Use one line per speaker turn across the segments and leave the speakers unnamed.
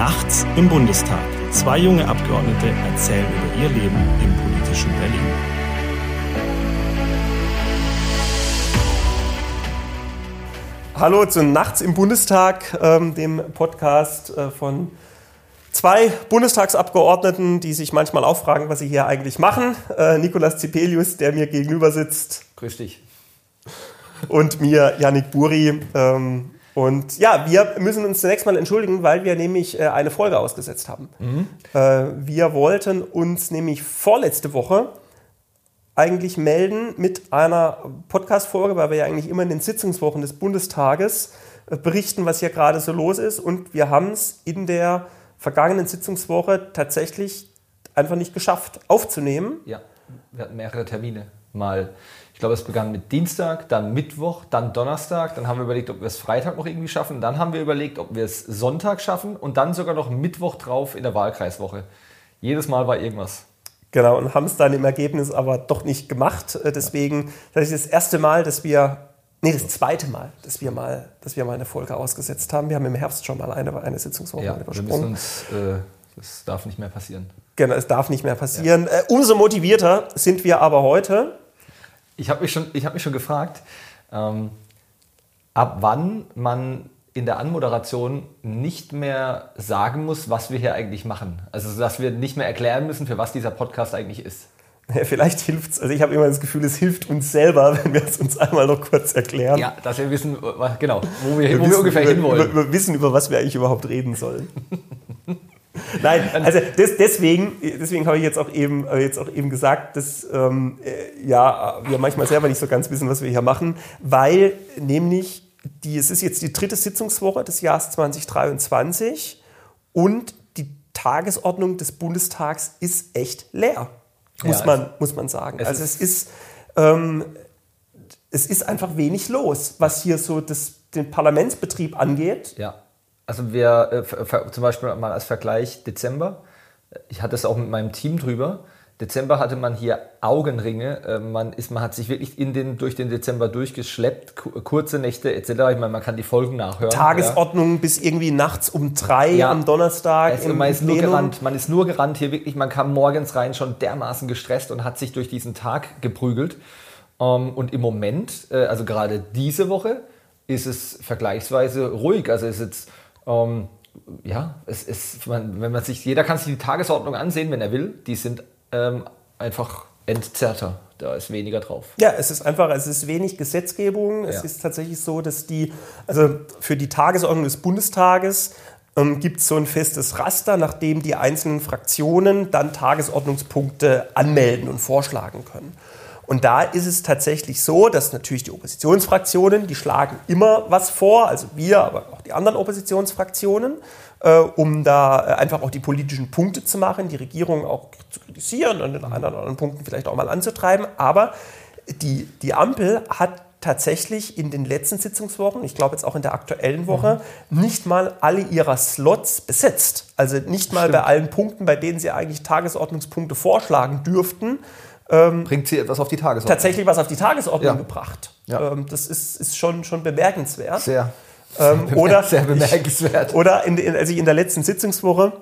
Nachts im Bundestag. Zwei junge Abgeordnete erzählen über ihr Leben im politischen Berlin.
Hallo zu Nachts im Bundestag, ähm, dem Podcast äh, von zwei Bundestagsabgeordneten, die sich manchmal auch fragen, was sie hier eigentlich machen. Äh, Nikolas Zipelius, der mir gegenüber sitzt.
Grüß dich.
Und mir, Yannick Buri. Ähm, und ja, wir müssen uns zunächst mal entschuldigen, weil wir nämlich äh, eine Folge ausgesetzt haben. Mhm. Äh, wir wollten uns nämlich vorletzte Woche eigentlich melden mit einer Podcast-Folge, weil wir ja eigentlich immer in den Sitzungswochen des Bundestages äh, berichten, was hier gerade so los ist. Und wir haben es in der vergangenen Sitzungswoche tatsächlich einfach nicht geschafft aufzunehmen.
Ja, wir hatten mehrere Termine. Mal ich glaube, es begann mit Dienstag, dann Mittwoch, dann Donnerstag. Dann haben wir überlegt, ob wir es Freitag noch irgendwie schaffen. Dann haben wir überlegt, ob wir es Sonntag schaffen und dann sogar noch Mittwoch drauf in der Wahlkreiswoche. Jedes Mal war irgendwas.
Genau, und haben es dann im Ergebnis aber doch nicht gemacht. Äh, deswegen, das ist das erste Mal, dass wir, nee, das zweite Mal, dass wir mal, dass wir mal eine Folge ausgesetzt haben. Wir haben im Herbst schon mal eine, eine Sitzungswoche
ja, übersprungen. Uns, äh, das darf nicht mehr passieren.
Genau, es darf nicht mehr passieren. Ja. Äh, umso motivierter sind wir aber heute,
ich habe mich, schon, hab mich schon gefragt, ähm, ab wann man in der Anmoderation nicht mehr sagen muss, was wir hier eigentlich machen. Also, dass wir nicht mehr erklären müssen, für was dieser Podcast eigentlich ist.
Ja, vielleicht hilft es, also ich habe immer das Gefühl, es hilft uns selber, wenn wir es uns einmal noch kurz erklären.
Ja, dass wir wissen, genau, wo wir, wir, wo wir ungefähr
über,
hinwollen.
Wir wissen, über was wir eigentlich überhaupt reden sollen. Nein, also des, deswegen, deswegen habe ich jetzt auch eben, jetzt auch eben gesagt, dass ähm, äh, ja, wir manchmal selber nicht so ganz wissen, was wir hier machen, weil nämlich die, es ist jetzt die dritte Sitzungswoche des Jahres 2023 und die Tagesordnung des Bundestags ist echt leer, muss, ja, man, es, muss man sagen. Es also es ist, ähm, es ist einfach wenig los, was hier so das, den Parlamentsbetrieb angeht.
Ja. Also wir, äh, zum Beispiel mal als Vergleich Dezember, ich hatte es auch mit meinem Team drüber, Dezember hatte man hier Augenringe. Äh, man, ist, man hat sich wirklich in den, durch den Dezember durchgeschleppt, kurze Nächte etc. Ich meine, man kann die Folgen nachhören.
Tagesordnung ja. bis irgendwie nachts um drei ja. am Donnerstag.
Also man, ist nur gerannt. man ist nur gerannt hier wirklich. Man kam morgens rein schon dermaßen gestresst und hat sich durch diesen Tag geprügelt. Ähm, und im Moment, äh, also gerade diese Woche, ist es vergleichsweise ruhig. Also ist jetzt ähm, ja, es ist, man, wenn man sich, jeder kann sich die Tagesordnung ansehen, wenn er will. Die sind ähm, einfach entzerrter. Da ist weniger drauf.
Ja, es ist einfach, es ist wenig Gesetzgebung. Es ja. ist tatsächlich so, dass die, also für die Tagesordnung des Bundestages ähm, gibt es so ein festes Raster, nachdem die einzelnen Fraktionen dann Tagesordnungspunkte anmelden und vorschlagen können. Und da ist es tatsächlich so, dass natürlich die Oppositionsfraktionen, die schlagen immer was vor, also wir, aber auch die anderen Oppositionsfraktionen, äh, um da äh, einfach auch die politischen Punkte zu machen, die Regierung auch zu kritisieren und in anderen, anderen Punkten vielleicht auch mal anzutreiben. Aber die, die Ampel hat tatsächlich in den letzten Sitzungswochen, ich glaube jetzt auch in der aktuellen Woche, mhm. nicht mal alle ihrer Slots besetzt. Also nicht mal Stimmt. bei allen Punkten, bei denen sie eigentlich Tagesordnungspunkte vorschlagen dürften,
ähm, Bringt sie etwas auf die Tagesordnung?
Tatsächlich was auf die Tagesordnung ja. gebracht. Ja. Ähm, das ist, ist schon, schon bemerkenswert.
Sehr.
Ähm, sehr, oder,
sehr bemerkenswert.
Ich, oder in, in, als ich in der letzten Sitzungswoche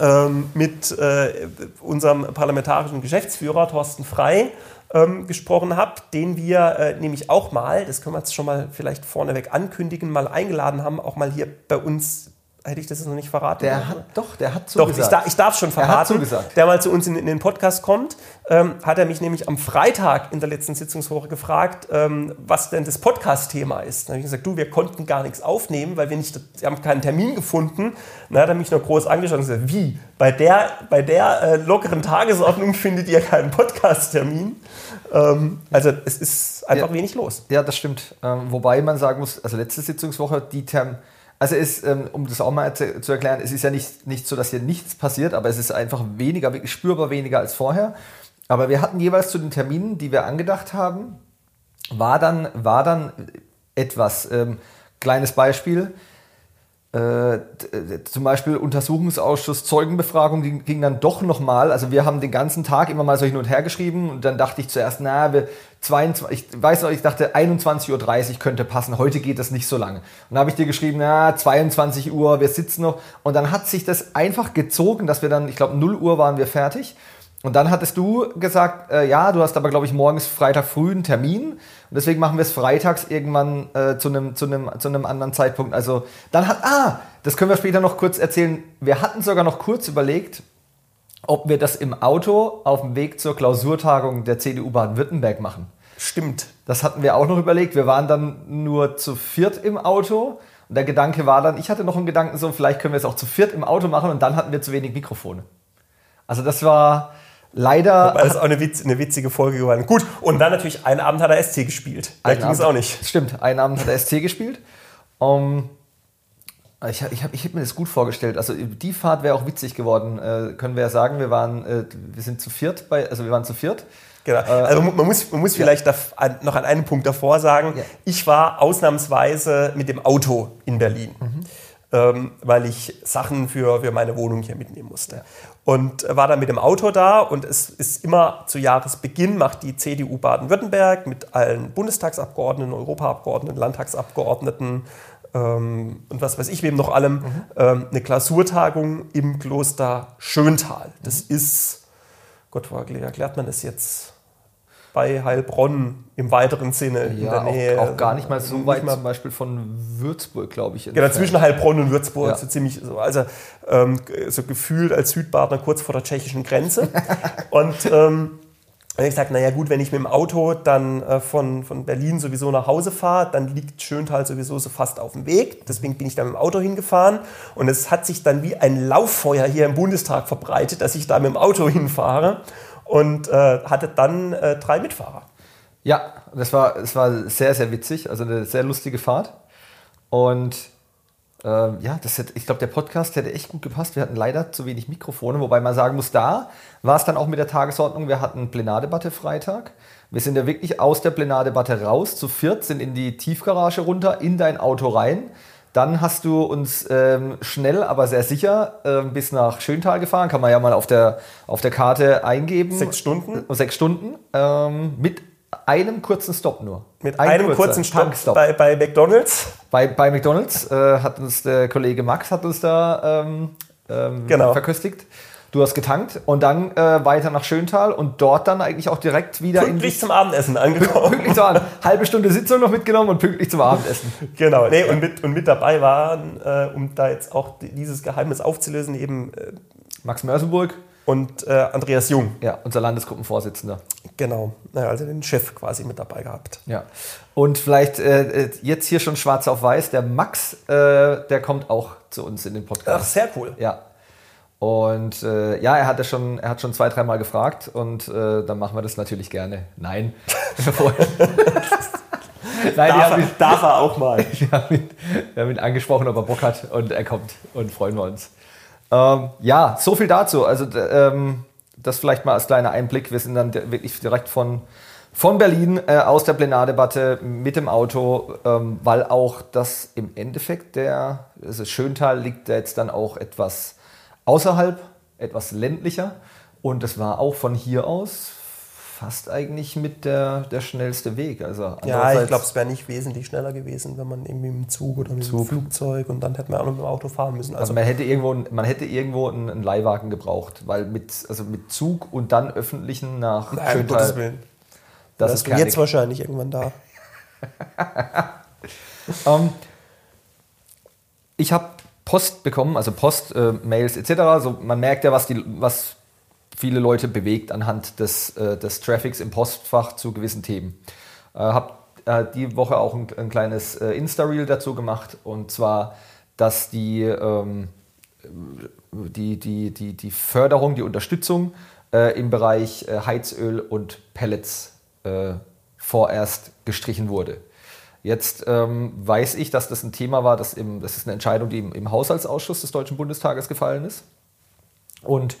ähm, mit äh, unserem parlamentarischen Geschäftsführer Thorsten Frei ähm, gesprochen habe, den wir äh, nämlich auch mal, das können wir jetzt schon mal vielleicht vorneweg ankündigen, mal eingeladen haben, auch mal hier bei uns Hätte ich das noch nicht verraten?
Der hat, doch, der hat zugesagt.
Doch, ich, darf, ich darf schon verraten. Der mal zu uns in, in den Podcast kommt, ähm, hat er mich nämlich am Freitag in der letzten Sitzungswoche gefragt, ähm, was denn das Podcast-Thema ist. Dann habe ich gesagt, du, wir konnten gar nichts aufnehmen, weil wir nicht, wir haben keinen Termin gefunden. Dann hat er mich noch groß angeschaut und gesagt, wie? Bei der, bei der äh, lockeren Tagesordnung findet ihr keinen Podcast-Termin? Ähm, also es ist einfach
ja,
wenig los.
Ja, das stimmt. Ähm, wobei man sagen muss, also letzte Sitzungswoche, die Termin also ist, ähm, um das auch mal zu, zu, erklären, es ist ja nicht, nicht so, dass hier nichts passiert, aber es ist einfach weniger, spürbar weniger als vorher. Aber wir hatten jeweils zu den Terminen, die wir angedacht haben, war dann, war dann etwas. Ähm, kleines Beispiel. Äh, zum Beispiel Untersuchungsausschuss, Zeugenbefragung ging, ging dann doch nochmal. Also wir haben den ganzen Tag immer mal so hin und her geschrieben und dann dachte ich zuerst, na, wir 22, ich weiß noch, ich dachte 21.30 Uhr könnte passen, heute geht das nicht so lange. Und dann habe ich dir geschrieben, na, 22 Uhr, wir sitzen noch. Und dann hat sich das einfach gezogen, dass wir dann, ich glaube 0 Uhr waren wir fertig. Und dann hattest du gesagt, äh, ja, du hast aber, glaube ich, morgens Freitag früh einen Termin. Und deswegen machen wir es freitags irgendwann äh, zu einem zu einem zu einem anderen Zeitpunkt. Also dann hat, ah, das können wir später noch kurz erzählen. Wir hatten sogar noch kurz überlegt, ob wir das im Auto auf dem Weg zur Klausurtagung der CDU Baden-Württemberg machen.
Stimmt.
Das hatten wir auch noch überlegt. Wir waren dann nur zu viert im Auto. Und der Gedanke war dann, ich hatte noch einen Gedanken so, vielleicht können wir es auch zu viert im Auto machen und dann hatten wir zu wenig Mikrofone. Also das war, Leider.
Das auch eine, Witz, eine, witzige Folge geworden. Gut, und dann natürlich, einen Abend hat er SC gespielt.
Da ging es auch nicht. Stimmt, einen Abend hat er SC gespielt. Um, ich ich habe hab mir das gut vorgestellt. Also die Fahrt wäre auch witzig geworden, äh, können wir ja sagen. Wir waren, äh, wir sind zu viert bei, also wir waren zu viert.
Genau. Äh, also man muss, man muss vielleicht ja. noch an einem Punkt davor sagen, ja. ich war ausnahmsweise mit dem Auto in Berlin. Mhm ähm, weil ich Sachen für, für meine Wohnung hier mitnehmen musste. Und war dann mit dem Auto da und es ist immer zu Jahresbeginn macht die CDU Baden-Württemberg mit allen Bundestagsabgeordneten, Europaabgeordneten, Landtagsabgeordneten ähm, und was weiß ich wem noch allem mhm. ähm, eine Klausurtagung im Kloster Schöntal. Das mhm. ist, Gott, wo erklärt man das jetzt? Bei Heilbronn im weiteren Sinne
ja, in der Nähe. Auch, auch gar nicht mal so weit mal zum Beispiel von Würzburg, glaube ich.
Genau, zwischen Heilbronn und Würzburg, ja. so ziemlich, so, also ähm, so gefühlt als Südbadner kurz vor der tschechischen Grenze. und ähm, habe ich gesagt, naja gut, wenn ich mit dem Auto dann äh, von, von Berlin sowieso nach Hause fahre, dann liegt Schöntal sowieso so fast auf dem Weg. Deswegen bin ich dann mit dem Auto hingefahren. Und es hat sich dann wie ein Lauffeuer hier im Bundestag verbreitet, dass ich da mit dem Auto hinfahre und äh, hatte dann äh, drei Mitfahrer.
Ja, das war, das war sehr, sehr witzig, also eine sehr lustige Fahrt. Und äh, ja, das hätte, ich glaube, der Podcast hätte echt gut gepasst. Wir hatten leider zu wenig Mikrofone, wobei man sagen muss, da war es dann auch mit der Tagesordnung. Wir hatten Plenardebatte Freitag. Wir sind ja wirklich aus der Plenardebatte raus, zu viert, sind in die Tiefgarage runter, in dein Auto rein dann hast du uns ähm, schnell, aber sehr sicher äh, bis nach Schöntal gefahren. Kann man ja mal auf der, auf der Karte eingeben.
Sechs Stunden?
Sechs Stunden. Ähm, mit einem kurzen Stop nur.
Mit Ein einem kurzen Stopp bei, bei McDonalds?
Bei, bei McDonalds äh, hat uns der Kollege Max hat uns da ähm, ähm genau. verköstigt. Du hast getankt und dann äh, weiter nach Schöntal und dort dann eigentlich auch direkt wieder
pünktlich zum Abendessen angekommen.
Pünktlich zum Abendessen. Halbe Stunde Sitzung noch mitgenommen und pünktlich zum Abendessen.
Genau. Nee, und, mit, und mit dabei waren, äh, um da jetzt auch dieses Geheimnis aufzulösen, eben äh,
Max Mörsenburg
und äh, Andreas Jung.
Ja, unser Landesgruppenvorsitzender.
Genau, also den Chef quasi mit dabei gehabt.
Ja. Und vielleicht äh, äh, jetzt hier schon schwarz auf weiß, der Max, äh, der kommt auch zu uns in den Podcast.
Ach, sehr cool.
Ja, und äh, ja, er hatte schon, er hat schon zwei, dreimal gefragt und äh, dann machen wir das natürlich gerne. Nein.
Nein, darf, er, darf er auch mal.
Wir haben, ihn, wir haben ihn angesprochen, ob er Bock hat und er kommt und freuen wir uns. Ähm, ja, so viel dazu. Also ähm, das vielleicht mal als kleiner Einblick. Wir sind dann wirklich direkt von, von Berlin äh, aus der Plenardebatte mit dem Auto, ähm, weil auch das im Endeffekt der, also Schöntal liegt jetzt dann auch etwas außerhalb, etwas ländlicher. Und es war auch von hier aus fast eigentlich mit der, der schnellste Weg. Also
ja, ich glaube, es wäre nicht wesentlich schneller gewesen, wenn man irgendwie mit dem Zug oder mit Zug. dem Flugzeug und dann hätte man auch noch mit dem Auto fahren müssen.
Also, also man hätte irgendwo, man hätte irgendwo einen, einen, Leihwagen gebraucht, weil mit, also mit Zug und dann öffentlichen nach
Nein, Schöntal, Gottes Willen. Das, das ist jetzt wahrscheinlich irgendwann da.
um, ähm, ich habe Post bekommen, also Post, äh, Mails etc. Also man merkt ja, was, die, was viele Leute bewegt anhand des, äh, des Traffics im Postfach zu gewissen Themen. Äh, habe äh, die Woche auch ein, ein kleines äh, Insta-Reel dazu gemacht und zwar, dass die, ähm, die, die, die, die Förderung, die Unterstützung äh, im Bereich Heizöl und Pellets vorerst gestrichen wurde. Jetzt ähm, weiß ich, dass das ein Thema war, das, im, das ist eine Entscheidung, die im, im Haushaltsausschuss des Deutschen Bundestages gefallen ist. Und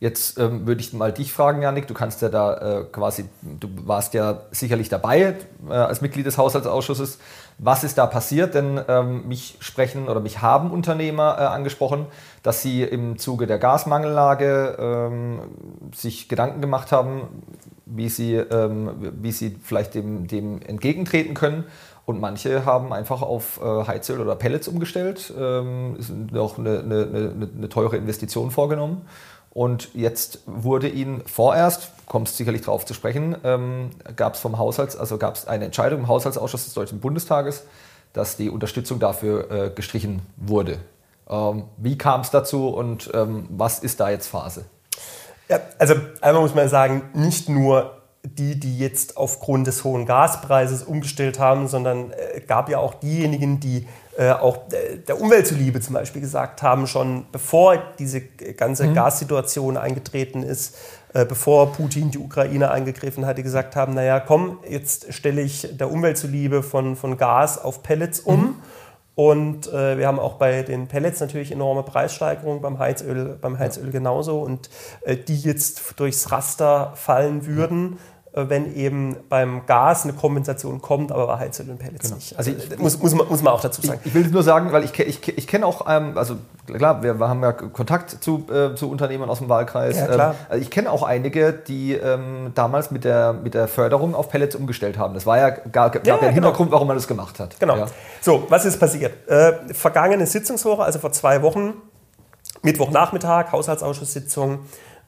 Jetzt ähm, würde ich mal dich fragen, Janik. Du kannst ja da äh, quasi, du warst ja sicherlich dabei äh, als Mitglied des Haushaltsausschusses. Was ist da passiert? Denn ähm, mich sprechen oder mich haben Unternehmer äh, angesprochen, dass sie im Zuge der Gasmangellage ähm, sich Gedanken gemacht haben, wie sie, ähm, wie sie vielleicht dem, dem entgegentreten können. Und manche haben einfach auf äh, Heizöl oder Pellets umgestellt, ähm, auch eine, eine, eine, teure Investition vorgenommen. Und jetzt wurde ihnen vorerst, kommst sicherlich darauf zu sprechen, ähm, gab es vom Haushalts, also gab es eine Entscheidung im Haushaltsausschuss des Deutschen Bundestages, dass die Unterstützung dafür äh, gestrichen wurde. Ähm, wie kam es dazu und ähm, was ist da jetzt Phase?
Ja, also einmal muss man sagen, nicht nur die, die jetzt aufgrund des hohen Gaspreises umgestellt haben, sondern äh, gab ja auch diejenigen, die äh, auch äh, der Umwelt zuliebe zum Beispiel gesagt haben, schon bevor diese ganze mhm. Gassituation eingetreten ist, äh, bevor Putin die Ukraine eingegriffen hatte, gesagt haben, naja, komm, jetzt stelle ich der Umwelt zuliebe von, von Gas auf Pellets um. Mhm. Und äh, wir haben auch bei den Pellets natürlich enorme Preissteigerungen, beim Heizöl, beim Heizöl genauso. Und äh, die jetzt durchs Raster fallen würden, äh, wenn eben beim Gas eine Kompensation kommt, aber bei Heizöl und Pellets genau. nicht.
Also, also ich, muss, muss, man, muss man auch dazu sagen. Ich, ich will nur sagen, weil ich, ich, ich kenne auch, ähm, also klar, wir, wir, haben ja Kontakt zu, äh, zu Unternehmern aus dem Wahlkreis. Ja, klar. Ähm, ich kenne auch einige, die ähm, damals mit der, mit der Förderung auf Pellets umgestellt haben. Das war ja gar, gab ja, ja, Hintergrund, genau. warum man das gemacht hat.
Genau. Ja. So, was ist passiert? Äh, vergangene Sitzungswoche, also vor zwei Wochen, Mittwochnachmittag, Haushaltsausschusssitzung,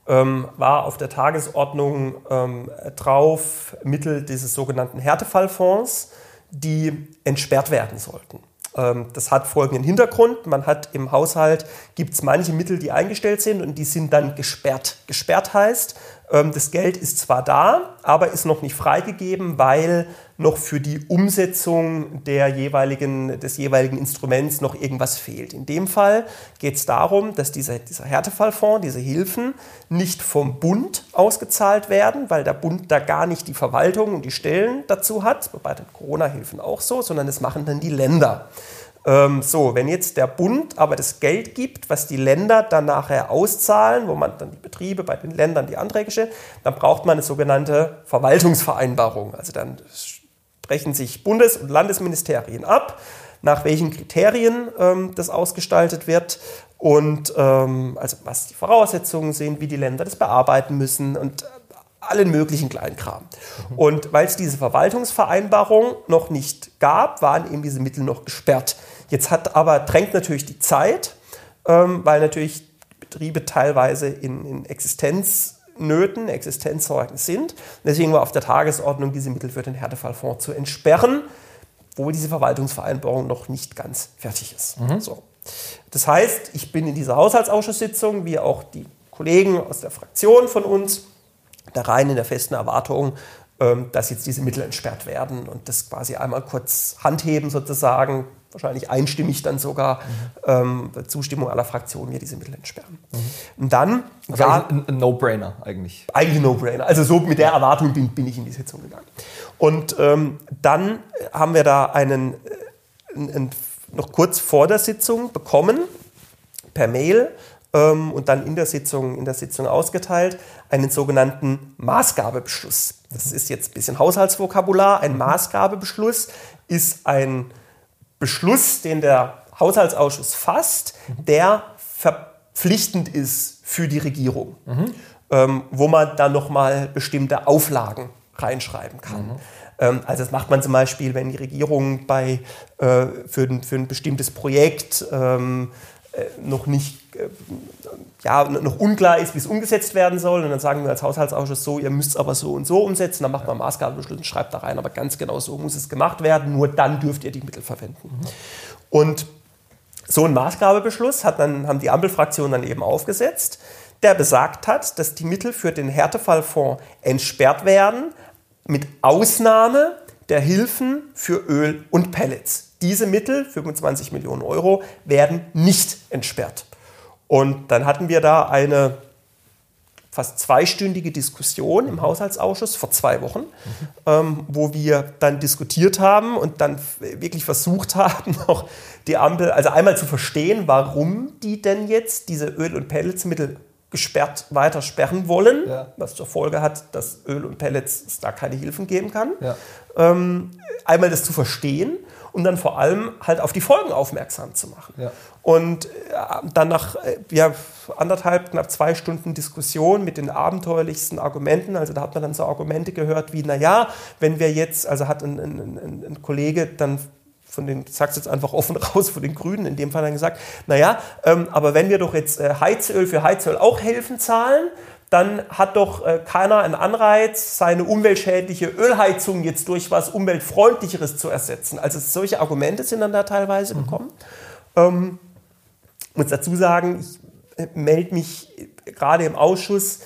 ähm, war auf der Tagesordnung ähm, drauf Mittel dieses sogenannten Härtefallfonds, die entsperrt werden sollten. Ähm, das hat folgenden Hintergrund. Man hat im Haushalt, gibt es manche Mittel, die eingestellt sind und die sind dann gesperrt. Gesperrt heißt, ähm, das Geld ist zwar da, aber ist noch nicht freigegeben, weil noch für die Umsetzung der jeweiligen, des jeweiligen Instruments noch irgendwas fehlt. In dem Fall geht es darum, dass dieser, dieser Härtefallfonds, diese Hilfen nicht vom Bund ausgezahlt werden, weil der Bund da gar nicht die Verwaltung und die Stellen dazu hat, bei den Corona-Hilfen auch so, sondern das machen dann die Länder. Ähm, so, wenn jetzt der Bund aber das Geld gibt, was die Länder dann nachher auszahlen, wo man dann die Betriebe bei den Ländern die Anträge stellt, dann braucht man eine sogenannte Verwaltungsvereinbarung. Also dann sprechen sich Bundes- und Landesministerien ab, nach welchen Kriterien ähm, das ausgestaltet wird und ähm, also was die Voraussetzungen sind, wie die Länder das bearbeiten müssen und allen möglichen Kleinkram. Mhm. Und weil es diese Verwaltungsvereinbarung noch nicht gab, waren eben diese Mittel noch gesperrt. Jetzt hat aber, drängt natürlich die Zeit, ähm, weil natürlich Betriebe teilweise in, in Existenznöten, Existenzsorgen sind. Deswegen war auf der Tagesordnung, diese Mittel für den Härtefallfonds zu entsperren, wo diese Verwaltungsvereinbarung noch nicht ganz fertig ist. Mhm. So. Das heißt, ich bin in dieser Haushaltsausschusssitzung, wie auch die Kollegen aus der Fraktion von uns, da rein in der festen Erwartung, dass jetzt diese Mittel entsperrt werden und das quasi einmal kurz handheben sozusagen, wahrscheinlich einstimmig dann sogar mhm. ähm, Zustimmung aller Fraktionen hier diese Mittel entsperren. Mhm. Und dann
also ja, ein, ein No-Brainer eigentlich.
Eigentlich ein No-Brainer. Also so mit der Erwartung bin, bin, ich in die Sitzung gegangen. Und ähm, dann haben wir da einen, äh, einen, noch kurz vor der Sitzung bekommen per Mail ähm, und dann in der Sitzung in der Sitzung ausgeteilt einen sogenannten Maßgabebeschluss. Das ist jetzt ein bisschen Haushaltsvokabular. Ein mhm. Maßgabebeschluss ist ein Beschluss, den der Haushaltsausschuss fasst, der verpflichtend ist für die Regierung, mhm. ähm, wo man dann nochmal bestimmte Auflagen reinschreiben kann. Mhm. Ähm, also das macht man zum Beispiel, wenn die Regierung bei, äh, für, ein, für ein bestimmtes Projekt ähm, äh, noch nicht ja, noch unklar ist, wie es umgesetzt werden soll. Und dann sagen wir als Haushaltsausschuss so, ihr müsst es aber so und so umsetzen. Dann macht man einen Maßgabebeschluss und schreibt da rein, aber ganz genau so muss es gemacht werden. Nur dann dürft ihr die Mittel verwenden. Und so ein Maßgabebeschluss hat dann, haben die Ampelfraktionen dann eben aufgesetzt, der besagt hat, dass die Mittel für den Härtefallfonds entsperrt werden, mit Ausnahme der Hilfen für Öl und Pellets. Diese Mittel, 25 Millionen Euro, werden nicht entsperrt. Und dann hatten wir da eine fast zweistündige Diskussion im Haushaltsausschuss vor zwei Wochen, mhm. ähm, wo wir dann diskutiert haben und dann wirklich versucht haben, auch die Ampel, also einmal zu verstehen, warum die denn jetzt diese Öl- und Pelletsmittel gesperrt weiter sperren wollen,
Ja.
was zur Folge hat, dass Öl und Pellets es da keine Hilfen geben kann.
Ja.
Ähm, einmal das zu verstehen und dann vor allem halt auf die Folgen aufmerksam zu machen.
Ja.
Und äh, dann nach äh, ja, anderthalb, knapp zwei Stunden Diskussion mit den abenteuerlichsten Argumenten, also da hat man dann so Argumente gehört wie, naja, wenn wir jetzt, also hat ein, ein, ein, ein Kollege dann von den, ich sag's jetzt einfach offen raus, von den Grünen in dem Fall dann gesagt, naja, ähm, aber wenn wir doch jetzt äh, Heizöl für Heizöl auch helfen zahlen, dann hat doch äh, keiner einen Anreiz, seine umweltschädliche Ölheizung jetzt durch was umweltfreundlicheres zu ersetzen. Also solche Argumente sind dann da teilweise gekommen. Ähm, muss dazu sagen, ich äh, melde mich äh, gerade im Ausschuss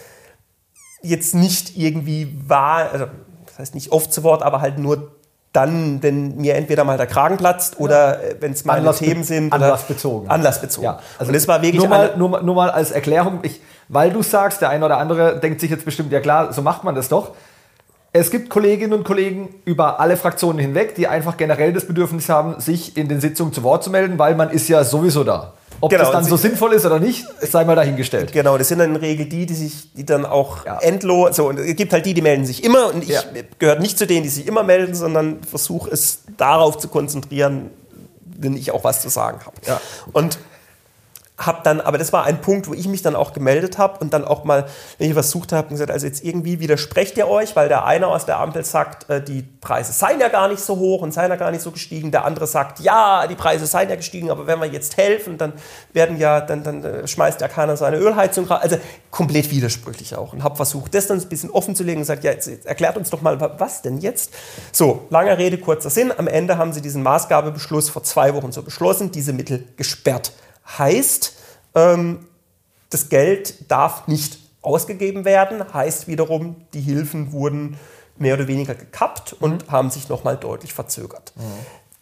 jetzt nicht irgendwie wahr, also das heißt nicht oft zu Wort, aber halt nur dann, wenn mir entweder mal der Kragen platzt oder äh, wenn es meine
Anlassbe-
Themen sind.
anlassbezogen.
Oder anlassbezogen.
Ja, also
Und es war wirklich
nur mal, nur, nur mal als Erklärung, ich, weil du sagst, der eine oder andere denkt sich jetzt bestimmt, ja klar, so macht man das doch. Es gibt Kolleginnen und Kollegen über alle Fraktionen hinweg, die einfach generell das Bedürfnis haben, sich in den Sitzungen zu Wort zu melden, weil man ist ja sowieso da. Ob
Genau,
das dann so sinnvoll ist oder nicht, sei mal dahingestellt.
Genau, das sind dann in der Regel die, die sich, die dann auch
Ja.
endlos, so, und es gibt halt die, die melden sich immer und ich
Ja.
gehöre nicht zu denen, die sich immer melden, sondern versuche es darauf zu konzentrieren, wenn ich auch was zu sagen habe.
Ja.
Und habe dann, aber das war ein Punkt, wo ich mich dann auch gemeldet habe und dann auch mal, wenn ich versucht habe, gesagt, also jetzt irgendwie widersprecht ihr euch, weil der eine aus der Ampel sagt, äh, die Preise seien ja gar nicht so hoch und seien ja gar nicht so gestiegen. Der andere sagt, ja, die Preise seien ja gestiegen, aber wenn wir jetzt helfen, dann werden ja, dann, dann äh, schmeißt ja keiner seine Ölheizung raus. Also komplett widersprüchlich auch. Und habe versucht, das dann ein bisschen offen zu legen und gesagt, ja, jetzt, jetzt erklärt uns doch mal, wa- was denn jetzt? So, lange Rede, kurzer Sinn. Am Ende haben sie diesen Maßgabebeschluss vor zwei Wochen so beschlossen, diese Mittel gesperrt. Heißt, ähm, das Geld darf nicht ausgegeben werden, heißt wiederum, die Hilfen wurden mehr oder weniger gekappt und haben sich nochmal deutlich verzögert.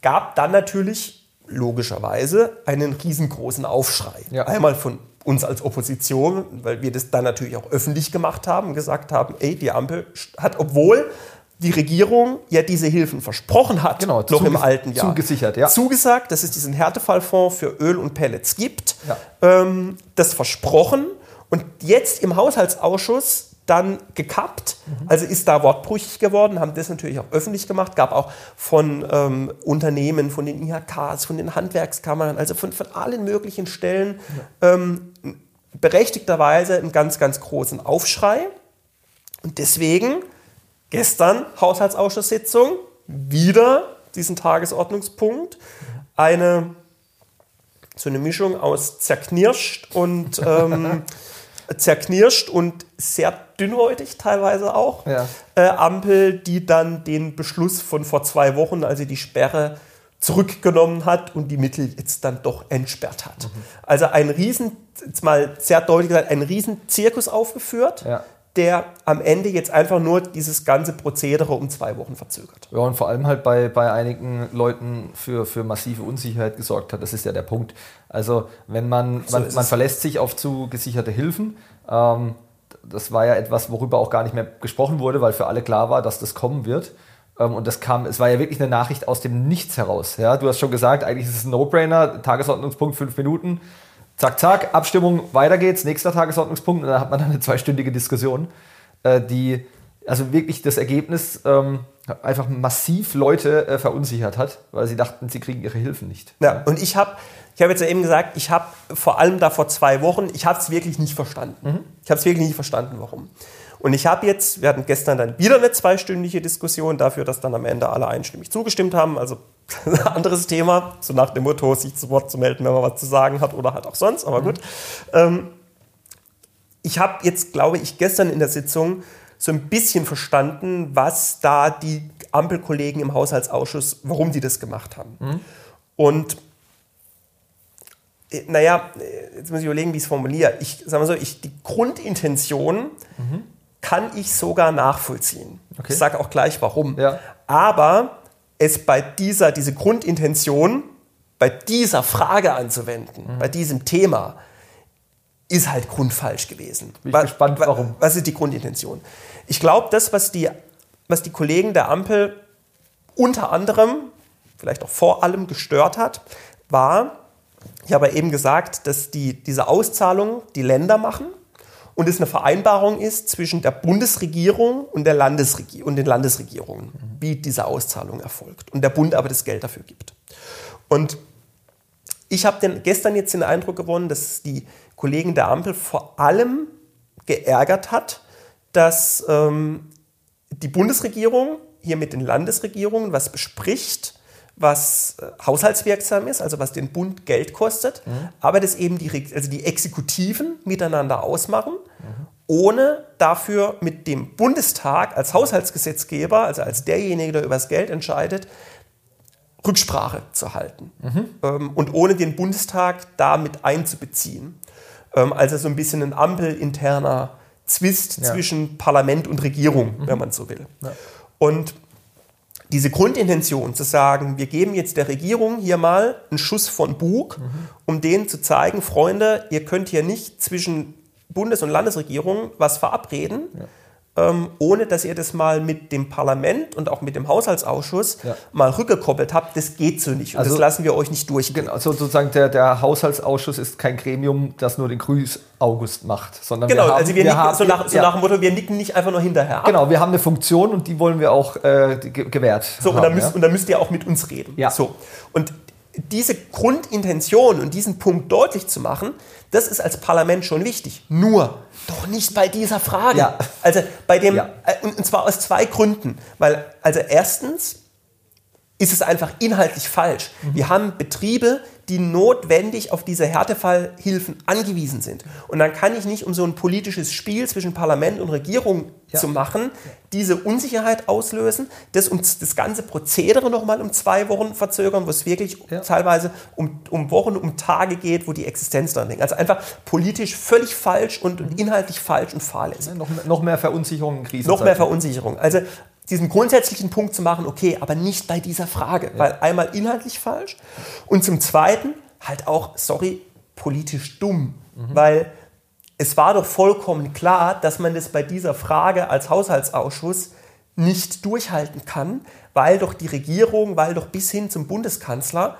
Gab dann natürlich logischerweise einen riesengroßen Aufschrei.
Ja.
Einmal von uns als Opposition, weil wir das dann natürlich auch öffentlich gemacht haben, gesagt haben, ey, die Ampel hat, obwohl die Regierung ja diese Hilfen versprochen hat,
Genau,
noch im alten Jahr.
zugesichert, ja.
Zugesagt, dass es diesen Härtefallfonds für Öl und Pellets gibt.
Ja.
Ähm, das versprochen und jetzt im Haushaltsausschuss dann gekappt.
Mhm.
Also ist da wortbrüchig geworden, haben das natürlich auch öffentlich gemacht, gab auch von ähm, Unternehmen, von den IHKs, von den Handwerkskammern, also von, von allen möglichen Stellen ähm, berechtigterweise einen ganz, ganz großen Aufschrei. Und deswegen gestern Haushaltsausschusssitzung wieder diesen Tagesordnungspunkt. Eine so eine Mischung aus zerknirscht und ähm, zerknirscht und sehr dünnhäutig teilweise auch.
Ja.
Äh, Ampel, die dann den Beschluss von vor zwei Wochen, also die Sperre zurückgenommen hat und die Mittel jetzt dann doch entsperrt hat. Also ein riesen, jetzt mal sehr deutlich gesagt, ein riesen Zirkus aufgeführt,
Ja.
Der am Ende jetzt einfach nur dieses ganze Prozedere um zwei Wochen verzögert.
Ja, und vor allem halt bei, bei einigen Leuten für, für massive Unsicherheit gesorgt hat. Das ist ja der Punkt. Also, wenn man,
So
man, man verlässt sich auf zu gesicherte Hilfen. Ähm, das war ja etwas, worüber auch gar nicht mehr gesprochen wurde, weil für alle klar war, dass das kommen wird. Ähm, und das kam, es war ja wirklich eine Nachricht aus dem Nichts heraus. Ja, du hast schon gesagt, eigentlich ist es ein No-Brainer, Tagesordnungspunkt fünf Minuten. Zack, zack, Abstimmung, weiter geht's, nächster Tagesordnungspunkt. Und dann hat man dann eine zweistündige Diskussion, äh, die also wirklich das Ergebnis ähm, einfach massiv Leute äh, verunsichert hat, weil sie dachten, sie kriegen ihre Hilfen nicht.
Ja, und ich habe ich hab jetzt ja eben gesagt, ich habe vor allem da vor zwei Wochen, ich habe es wirklich nicht verstanden. Ich habe es wirklich nicht verstanden, warum. Und ich habe jetzt, wir hatten gestern dann wieder eine zweistündige Diskussion dafür, dass dann am Ende alle einstimmig zugestimmt haben. Also ein anderes Thema, so nach dem Motto, sich zu Wort zu melden, wenn man was zu sagen hat oder halt auch sonst, aber gut. Ähm, ich habe jetzt, glaube ich, gestern in der Sitzung so ein bisschen verstanden, was da die Ampelkollegen im Haushaltsausschuss, warum die das gemacht haben. Und äh, naja, äh, jetzt muss ich überlegen, wie ich es formuliere. Ich sage mal so, ich, die Grundintention kann ich sogar nachvollziehen.
Okay.
Ich sage auch gleich warum.
Ja.
Aber es bei dieser, diese Grundintention, bei dieser Frage anzuwenden,
Mhm.
bei diesem Thema, ist halt grundfalsch gewesen.
Bin ich gespannt, warum.
Was ist die Grundintention? Ich glaube, das, was die, was die Kollegen der Ampel unter anderem, vielleicht auch vor allem gestört hat, war, ich habe ja eben gesagt, dass die, diese Auszahlung die Länder machen und es eine Vereinbarung ist zwischen der Bundesregierung und, der Landesregi und den Landesregierungen, wie diese Auszahlung erfolgt. Und der Bund aber das Geld dafür gibt. Und ich habe gestern jetzt den Eindruck gewonnen, dass die Kollegen der Ampel vor allem geärgert hat, dass ähm, die Bundesregierung hier mit den Landesregierungen was bespricht, was äh, haushaltswirksam ist, also was den Bund Geld kostet, mhm. aber das eben die, also die Exekutiven miteinander ausmachen, mhm. ohne dafür mit dem Bundestag als Haushaltsgesetzgeber, also als derjenige, der über das Geld entscheidet, Rücksprache zu halten mhm. ähm, und ohne den Bundestag damit einzubeziehen. Ähm, also so ein bisschen ein ampelinterner Zwist ja. zwischen Parlament und Regierung, mhm. wenn man so will. Ja. Und diese Grundintention zu sagen, wir geben jetzt der Regierung hier mal einen Schuss von Bug, mhm. um denen zu zeigen, Freunde, ihr könnt hier nicht zwischen Bundes- und Landesregierung was verabreden, ja ähm, ohne dass ihr das mal mit dem Parlament und auch mit dem Haushaltsausschuss ja. mal rückgekoppelt habt. Das geht so nicht. Und also, das lassen wir euch nicht durchgehen.
Genau, also sozusagen der, der Haushaltsausschuss ist kein Gremium, das nur den Grüß August macht, sondern
genau,
wir
haben, also wir, wir nicken, haben, so, nach, so ja. nach dem Motto, wir nicken nicht einfach nur hinterher.
Genau, wir haben eine Funktion und die wollen wir auch äh, gewährt.
So, haben, und, dann müsst, ja? und dann müsst ihr auch mit uns reden.
Ja.
So. Und diese Grundintention und diesen Punkt deutlich zu machen, das ist als Parlament schon wichtig. Nur doch nicht bei dieser Frage.
Ja.
Also bei dem, ja. Äh, und zwar aus zwei Gründen. Weil, also erstens ist es einfach inhaltlich falsch. Mhm. Wir haben Betriebe, die notwendig auf diese Härtefallhilfen angewiesen sind. Und dann kann ich nicht, um so ein politisches Spiel zwischen Parlament und Regierung ja. zu machen, diese Unsicherheit auslösen, das um das ganze Prozedere nochmal um zwei Wochen verzögern, wo es wirklich ja. teilweise um, um Wochen, um Tage geht, wo die Existenz dran hängt. Also einfach politisch völlig falsch und, mhm. inhaltlich falsch und fahrlässig.
Ja, noch, noch mehr Verunsicherung in
Krisen. Noch mehr Verunsicherung. Also diesen grundsätzlichen Punkt zu machen, okay, aber nicht bei dieser Frage, weil einmal inhaltlich falsch und zum Zweiten halt auch, sorry, politisch dumm, mhm. weil es war doch vollkommen klar, dass man das bei dieser Frage als Haushaltsausschuss nicht durchhalten kann, weil doch die Regierung, weil doch bis hin zum Bundeskanzler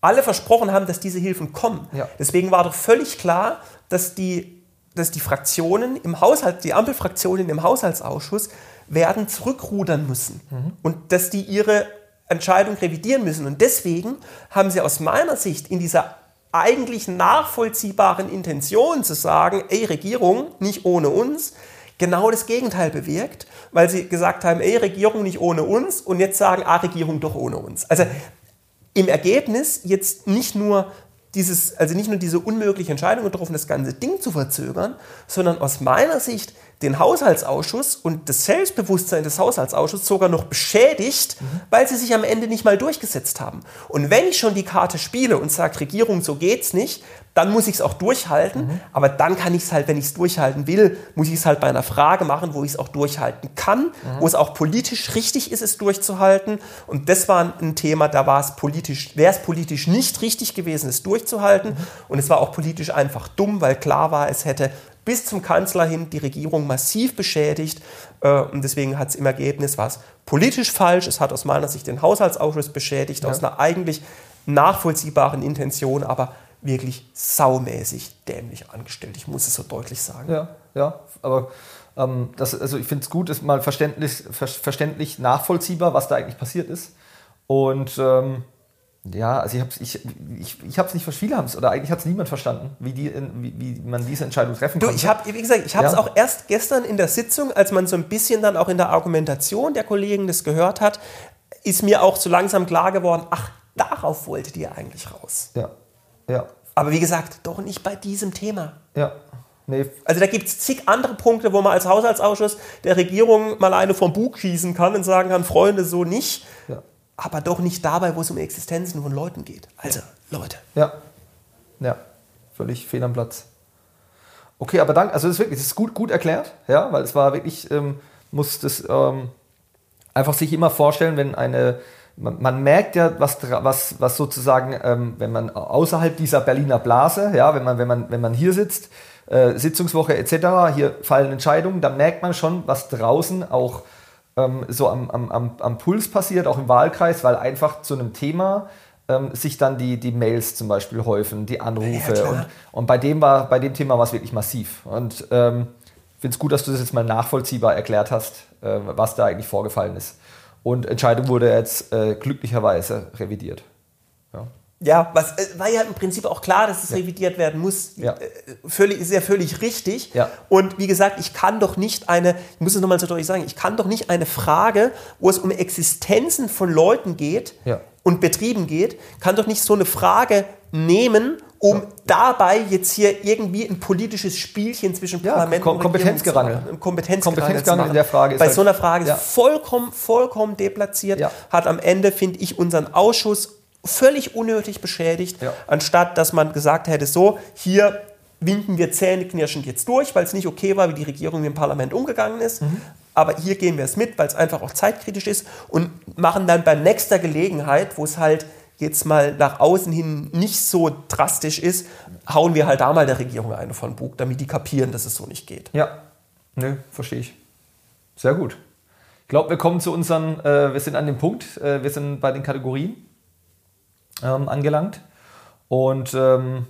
alle versprochen haben, dass diese Hilfen kommen. Ja. Deswegen war doch völlig klar, dass die, dass die Fraktionen im Haushalt, die Ampelfraktionen im Haushaltsausschuss werden zurückrudern müssen mhm. und dass die ihre Entscheidung revidieren müssen. Und deswegen haben sie aus meiner Sicht in dieser eigentlich nachvollziehbaren Intention zu sagen, ey Regierung, nicht ohne uns, genau das Gegenteil bewirkt, weil sie gesagt haben, ey Regierung nicht ohne uns und jetzt sagen, ah Regierung doch ohne uns. Also im Ergebnis jetzt nicht nur dieses, also nicht nur diese unmögliche Entscheidung getroffen, das ganze Ding zu verzögern, sondern aus meiner Sicht den Haushaltsausschuss und das Selbstbewusstsein des Haushaltsausschusses sogar noch beschädigt, mhm. weil sie sich am Ende nicht mal durchgesetzt haben. Und wenn ich schon die Karte spiele und sage, Regierung, so geht's nicht, dann muss ich es auch durchhalten. Mhm. Aber dann kann ich es halt, wenn ich es durchhalten will, muss ich es halt bei einer Frage machen, wo ich es auch durchhalten kann, mhm. wo es auch politisch richtig ist, es durchzuhalten. Und das war ein Thema, da war es politisch, wäre es politisch nicht richtig gewesen, es durchzuhalten. Mhm. Und es war auch politisch einfach dumm, weil klar war, es hätte bis zum Kanzler hin die Regierung massiv beschädigt. Äh, und deswegen hat es im Ergebnis was politisch falsch. Es hat aus meiner Sicht den Haushaltsausschuss beschädigt, ja. aus einer eigentlich nachvollziehbaren Intention, aber wirklich saumäßig dämlich angestellt. Ich muss es so deutlich sagen.
Ja, ja, aber ähm, das, also ich finde es gut, ist mal verständlich, verständlich nachvollziehbar, was da eigentlich passiert ist. Und ähm, ja, also ich habe es ich, ich, ich hab's nicht, viele haben es, oder eigentlich hat es niemand verstanden, wie, die, wie, wie man diese Entscheidung treffen kann.
Ich habe, wie gesagt, ich habe es ja. auch erst gestern in der Sitzung, als man so ein bisschen dann auch in der Argumentation der Kollegen das gehört hat, ist mir auch so langsam klar geworden, ach, darauf wolltet ihr eigentlich raus.
Ja, ja.
Aber wie gesagt, doch nicht bei diesem Thema.
Ja.
Nee. Also da gibt es zig andere Punkte, wo man als Haushaltsausschuss der Regierung mal eine vom Bug schießen kann und sagen kann, Freunde, so nicht. Ja aber doch nicht dabei, wo es um Existenzen von Leuten geht. Also, Leute.
Ja. Ja, völlig fehl am Platz. Okay, aber danke, also das ist wirklich, das ist gut, gut erklärt, ja, weil es war wirklich, ähm, muss das ähm, einfach sich immer vorstellen, wenn eine, man, man merkt ja, was, was, was sozusagen, ähm, wenn man außerhalb dieser Berliner Blase, ja, wenn man, wenn man, wenn man hier sitzt, äh, Sitzungswoche etc., hier fallen Entscheidungen, dann merkt man schon, was draußen auch ähm, so am, am, am Puls passiert, auch im Wahlkreis, weil einfach zu einem Thema ähm, sich dann die, die Mails zum Beispiel häufen, die Anrufe. Ja, und, und bei, dem war, bei dem Thema war es wirklich massiv. Und ähm, finde es gut, dass du das jetzt mal nachvollziehbar erklärt hast, äh, was da eigentlich vorgefallen ist. Und Entscheidung wurde jetzt äh, glücklicherweise revidiert.
Ja. Ja, was äh, war ja im Prinzip auch klar, dass es ja. revidiert werden muss.
Ja.
Äh, völlig, ist ja völlig richtig.
Ja.
Und wie gesagt, ich kann doch nicht eine, ich muss es nochmal so deutlich sagen, ich kann doch nicht eine Frage, wo es um Existenzen von Leuten geht
ja.
und Betrieben geht, kann doch nicht so eine Frage nehmen, um dabei jetzt hier irgendwie ein politisches Spielchen zwischen Parlament
Kom und Kompetenzgerangel.
Kompetenzgerangel,
Kompetenzgerangel in der Frage
ist Bei halt so einer Frage ist vollkommen, vollkommen deplatziert, hat am Ende, finde ich, unseren Ausschuss völlig unnötig beschädigt,
ja.
anstatt dass man gesagt hätte, so, hier winken wir zähneknirschend jetzt durch, weil es nicht okay war, wie die Regierung mit dem Parlament umgegangen ist. Mhm. Aber hier gehen wir es mit, weil es einfach auch zeitkritisch ist und machen dann bei nächster Gelegenheit, wo es halt jetzt mal nach außen hin nicht so drastisch ist, hauen wir halt da mal der Regierung eine von Bug, damit die kapieren, dass es so nicht geht.
Ja, nö, verstehe ich. Sehr gut. Ich glaube, wir kommen zu unseren, äh, wir sind an dem Punkt, äh, wir sind bei den Kategorien ähm, angelangt. Und ähm,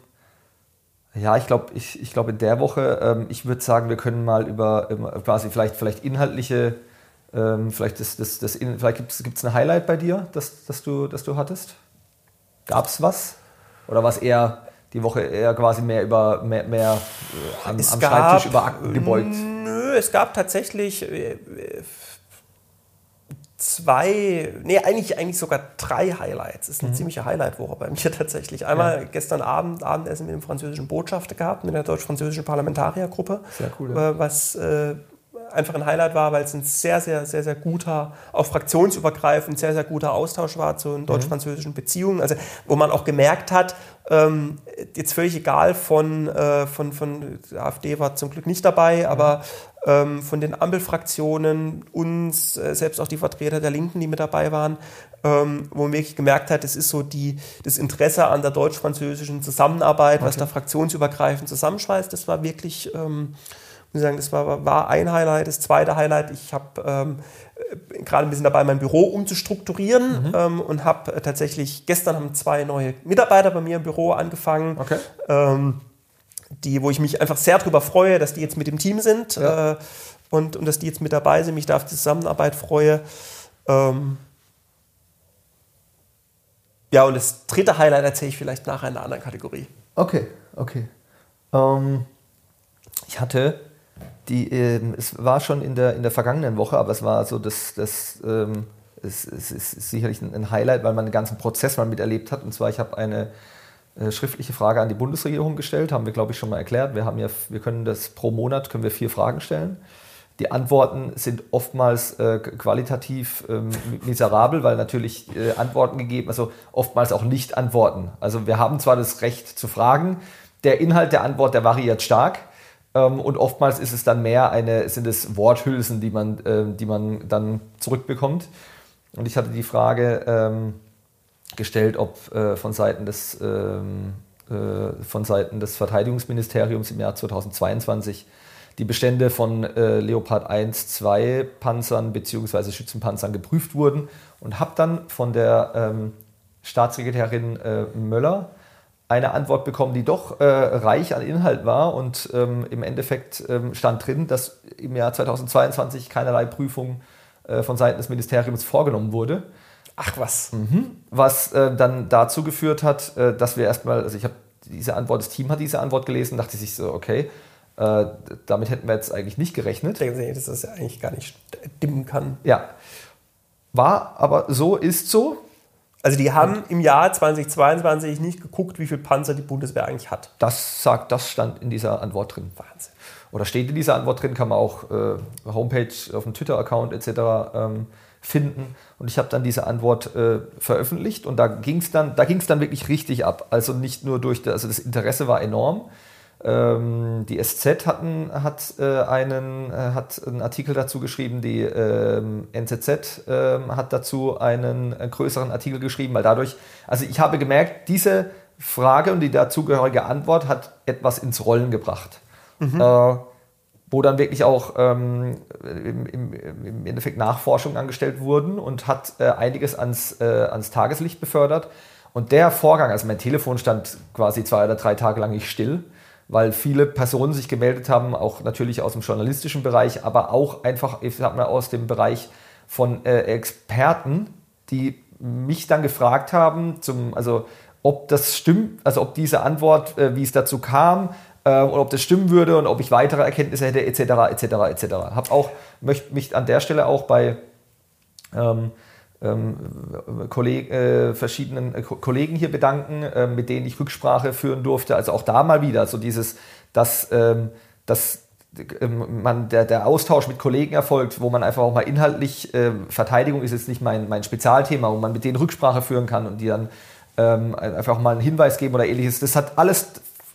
ja, ich glaube, ich, ich glaub in der Woche, ähm, ich würde sagen, wir können mal über, über quasi vielleicht, vielleicht inhaltliche, ähm, vielleicht, das, das, das in, vielleicht gibt es ein Highlight bei dir, das, das, du, das du hattest? Gab es was? Oder was eher die Woche eher quasi mehr über mehr, mehr
äh, am, am gab, Schreibtisch über Akten gebeugt? Nö, es gab tatsächlich äh, zwei, nee, eigentlich, eigentlich sogar drei Highlights. Es ist eine mhm. ziemliche Highlight-Woche bei mir tatsächlich. Einmal ja. gestern Abend Abendessen mit dem französischen Botschafter gehabt, mit der deutsch-französischen Parlamentariergruppe.
Sehr cool.
Ja. Äh, was äh, einfach ein Highlight war, weil es ein sehr, sehr, sehr, sehr guter, auch fraktionsübergreifend, sehr, sehr guter Austausch war zu den mhm. deutsch-französischen Beziehungen. Also, wo man auch gemerkt hat, ähm, jetzt völlig egal von, äh, von, von, AfD war zum Glück nicht dabei, mhm. aber ähm, von den Ampelfraktionen, uns, äh, selbst auch die Vertreter der Linken, die mit dabei waren, ähm, wo man wirklich gemerkt hat, es ist so die, das Interesse an der deutsch-französischen Zusammenarbeit, okay. was da fraktionsübergreifend zusammenschweißt, das war wirklich, ähm, muss ich sagen, das war, war ein Highlight. Das zweite Highlight, ich habe ähm, äh, gerade ein bisschen dabei, mein Büro umzustrukturieren mhm. ähm, und habe äh, tatsächlich, gestern haben zwei neue Mitarbeiter bei mir im Büro angefangen.
Okay.
Ähm, die, wo ich mich einfach sehr darüber freue, dass die jetzt mit dem Team sind ja. äh, und, und dass die jetzt mit dabei sind, mich da auf die Zusammenarbeit freue. Ähm ja, und das dritte Highlight erzähle ich vielleicht nachher in einer anderen Kategorie.
Okay, okay. Ähm, ich hatte die, ähm, es war schon in der, in der vergangenen Woche, aber es war so, das, das ähm, es, es, ist sicherlich ein Highlight, weil man den ganzen Prozess mal miterlebt hat. Und zwar, ich habe eine äh, schriftliche Frage an die Bundesregierung gestellt, haben wir, glaube ich, schon mal erklärt. Wir, haben ja, wir können das pro Monat können wir vier Fragen stellen. Die Antworten sind oftmals äh, qualitativ ähm, miserabel, weil natürlich äh, Antworten gegeben, also oftmals auch Nicht-Antworten. Also wir haben zwar das Recht zu fragen, der Inhalt der Antwort, der variiert stark. Ähm, und oftmals ist es dann mehr eine, sind es Worthülsen, die man, äh, die man dann zurückbekommt. Und ich hatte die Frage, ähm, gestellt, ob äh, von, Seiten des, ähm, äh, von Seiten des Verteidigungsministeriums im Jahr 2022 die Bestände von äh, Leopard 1, 2 Panzern bzw. Schützenpanzern geprüft wurden und habe dann von der ähm, Staatssekretärin äh, Möller eine Antwort bekommen, die doch äh, reich an Inhalt war und ähm, im Endeffekt ähm, stand drin, dass im Jahr 2022 keinerlei Prüfung äh, von Seiten des Ministeriums vorgenommen wurde.
Ach was.
Mhm. Was äh, dann dazu geführt hat, äh, dass wir erstmal, also ich habe diese Antwort, das Team hat diese Antwort gelesen, dachte sich so, okay, äh, damit hätten wir jetzt eigentlich nicht gerechnet.
Denken Sie, dass das ja eigentlich gar nicht stimmen kann.
Ja. War aber so, ist so.
Also die haben im Jahr 2022 nicht geguckt, wie viel Panzer die Bundeswehr eigentlich hat.
Das sagt, das stand in dieser Antwort drin.
Wahnsinn.
Oder steht in dieser Antwort drin, kann man auch äh, Homepage auf dem Twitter-Account etc. Ähm, finden. Und ich habe dann diese Antwort äh, veröffentlicht und da ging es dann, da dann wirklich richtig ab. Also nicht nur durch, also das Interesse war enorm. Ähm, die SZ hatten, hat, äh, einen, äh, hat einen Artikel dazu geschrieben, die ähm, NZZ ähm, hat dazu einen, einen, größeren Artikel geschrieben, weil dadurch, also ich habe gemerkt, diese Frage und die dazugehörige Antwort hat etwas ins Rollen gebracht. Mhm. Äh, wo dann wirklich auch ähm, im, im, im, Endeffekt Nachforschungen angestellt wurden und hat äh, einiges ans, äh, ans Tageslicht befördert. Und der Vorgang, also mein Telefon stand quasi zwei oder drei Tage lang nicht still, weil viele Personen sich gemeldet haben, auch natürlich aus dem journalistischen Bereich, aber auch einfach, ich sag mal, aus dem Bereich von äh, Experten, die mich dann gefragt haben, zum, also ob das stimmt, also ob diese Antwort, äh, wie es dazu kam, äh, und ob das stimmen würde und ob ich weitere Erkenntnisse hätte, etc., etc., etc. Habe auch, möchte mich an der Stelle auch bei ähm, Kolleg, äh, verschiedenen äh, Kollegen hier bedanken, äh, mit denen ich Rücksprache führen durfte. Also auch da mal wieder so dieses, dass, ähm, dass ähm, man, der, der Austausch mit Kollegen erfolgt, wo man einfach auch mal inhaltlich, äh, Verteidigung ist jetzt nicht mein, mein Spezialthema, wo man mit denen Rücksprache führen kann und die dann ähm, einfach mal einen Hinweis geben oder ähnliches. Das hat alles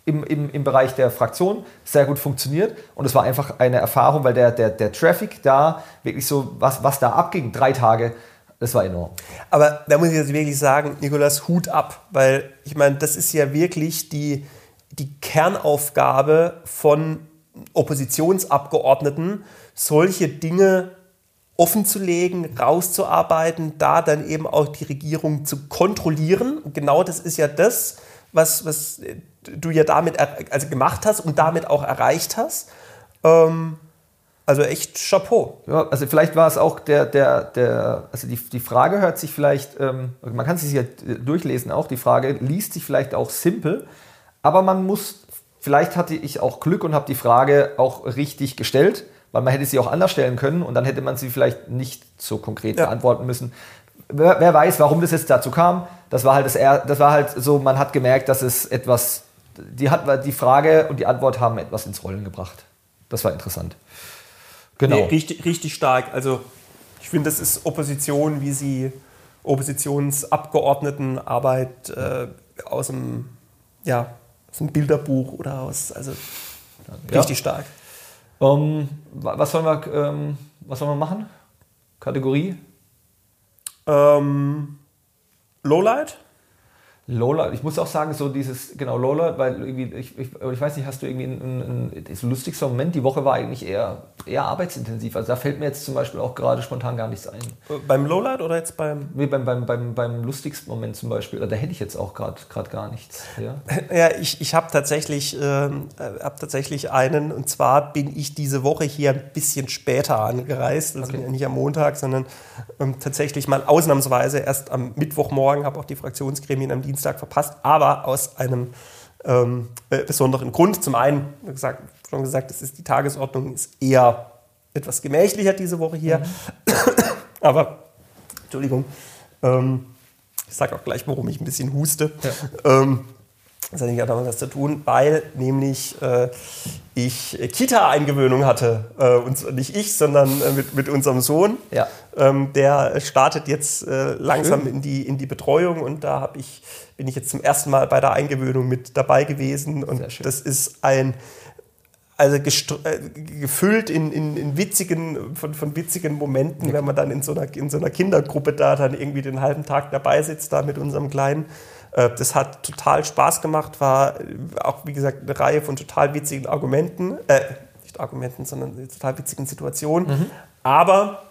im, im, im Bereich der Fraktion sehr gut funktioniert und es war einfach eine Erfahrung, weil der, der, der Traffic da wirklich so, was, was da abging, drei Tage, das war enorm.
Aber da muss ich jetzt wirklich sagen, Nikolas, Hut ab, weil ich meine, das ist ja wirklich die, die Kernaufgabe von Oppositionsabgeordneten, solche Dinge offenzulegen, rauszuarbeiten, da dann eben auch die Regierung zu kontrollieren. Und genau das ist ja das, was, was du ja damit also gemacht hast und damit auch erreicht hast. Ähm, also echt Chapeau.
Ja, also vielleicht war es auch der, der, der, also die, die Frage hört sich vielleicht, ähm, man kann es sich ja durchlesen auch, die Frage liest sich vielleicht auch simpel, aber man muss, vielleicht hatte ich auch Glück und habe die Frage auch richtig gestellt, weil man hätte sie auch anders stellen können und dann hätte man sie vielleicht nicht so konkret ja. beantworten müssen. Wer, wer, weiß, warum das jetzt dazu kam, das war halt das, das war halt so, man hat gemerkt, dass es etwas, die, hat, die Frage und die Antwort haben etwas ins Rollen gebracht. Das war interessant.
Genau. Nee, richtig, richtig stark. Also ich finde, das ist Opposition, wie sie Oppositionsabgeordnetenarbeit äh, aus dem ja, aus dem Bilderbuch oder aus, also ja. richtig stark.
Um, ähm, was, sollen wir, ähm, was sollen wir machen? Kategorie?
Ähm, Lowlight?
Lola, ich muss auch sagen, so dieses, genau, Lola, weil irgendwie, ich, ich, ich weiß nicht, hast du irgendwie einen, einen, so lustigster Moment? Die Woche war eigentlich eher, eher arbeitsintensiv. Also da fällt mir jetzt zum Beispiel auch gerade spontan gar nichts ein.
Beim Lowlight oder jetzt beim?
Nee, beim, beim, beim, beim lustigsten Moment zum Beispiel. Da hätte ich jetzt auch gerade gar nichts. Ja,
ja ich, ich habe tatsächlich, ähm, hab tatsächlich einen, und zwar bin ich diese Woche hier ein bisschen später angereist. Also okay. nicht am Montag, sondern ähm, tatsächlich mal ausnahmsweise erst am Mittwochmorgen, habe auch die Fraktionsgremien am Dienstag Dienstag verpasst, aber aus einem ähm, äh, besonderen Grund. Zum einen, wie gesagt, schon gesagt, es ist die Tagesordnung ist eher etwas gemächlicher diese Woche hier. Mhm. aber, Entschuldigung, ähm, ich sage auch gleich, warum ich ein bisschen huste. Ja. Ähm, das hat nicht damit was zu tun, weil nämlich äh, ich Kita-Eingewöhnung hatte. Äh, und nicht ich, sondern äh, mit, mit unserem Sohn. Ja. Ähm, der startet jetzt äh, langsam in die, in die Betreuung und da ich, bin ich jetzt zum ersten Mal bei der Eingewöhnung mit dabei gewesen. Und das ist ein also äh, gefüllt in, in, in, witzigen, von, von witzigen Momenten, ja. wenn man dann in so, einer, in so einer Kindergruppe da dann irgendwie den halben Tag dabei sitzt, da mit unserem Kleinen. Äh, das hat total Spaß gemacht, war auch, wie gesagt, eine Reihe von total witzigen Argumenten, äh, nicht Argumenten, sondern total witzigen Situationen. Mhm. Aber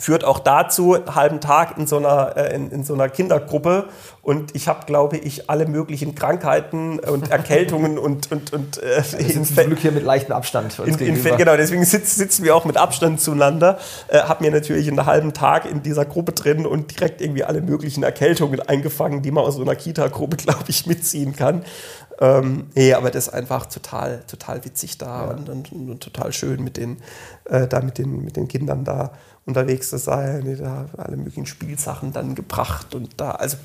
führt auch dazu, einen halben Tag in so einer, äh, in, in so einer Kindergruppe und ich habe, glaube ich, alle möglichen Krankheiten und Erkältungen und... und, und
äh, wir sind zum Glück hier mit leichtem Abstand.
In, in, genau, deswegen sitz, sitzen wir auch mit Abstand zueinander. Äh, habe mir natürlich einen halben Tag in dieser Gruppe drin und direkt irgendwie alle möglichen Erkältungen eingefangen, die man aus so einer Kita-Gruppe, glaube ich, mitziehen kann. Ähm, nee, aber das ist einfach total, total witzig da ja. und, und, und, total schön mit den, äh, da mit den, mit den Kindern da unterwegs zu sein. Da alle möglichen Spielsachen dann gebracht und da, also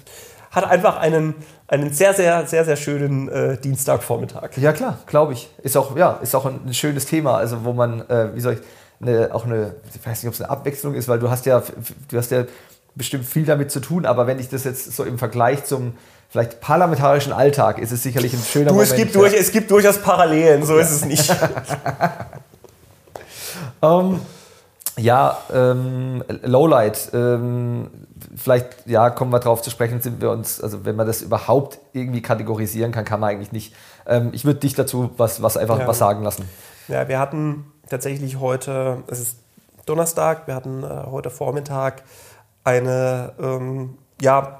hat einfach einen, einen sehr, sehr, sehr, sehr schönen äh, Dienstagvormittag.
Ja, klar, glaube ich. Ist auch, ja, ist auch ein schönes Thema, also wo man, äh, wie soll ich, eine, auch eine, ich weiß nicht, ob es eine Abwechslung ist, weil du hast ja, du hast ja bestimmt viel damit zu tun, aber wenn ich das jetzt so im Vergleich zum vielleicht parlamentarischen Alltag ist es sicherlich ein schöner
du, Moment. Es gibt, durch, es gibt durchaus Parallelen, so ja. ist es nicht.
um, ähm, ja, ähm, Lowlight. Ähm, vielleicht, ja, kommen wir drauf zu sprechen, sind wir uns, also wenn man das überhaupt irgendwie kategorisieren kann, kann man eigentlich nicht. Ähm, ich würde dich dazu was, was einfach ja. was sagen lassen.
Ja, wir hatten tatsächlich heute, es ist Donnerstag, wir hatten äh, heute Vormittag eine, ähm, ja,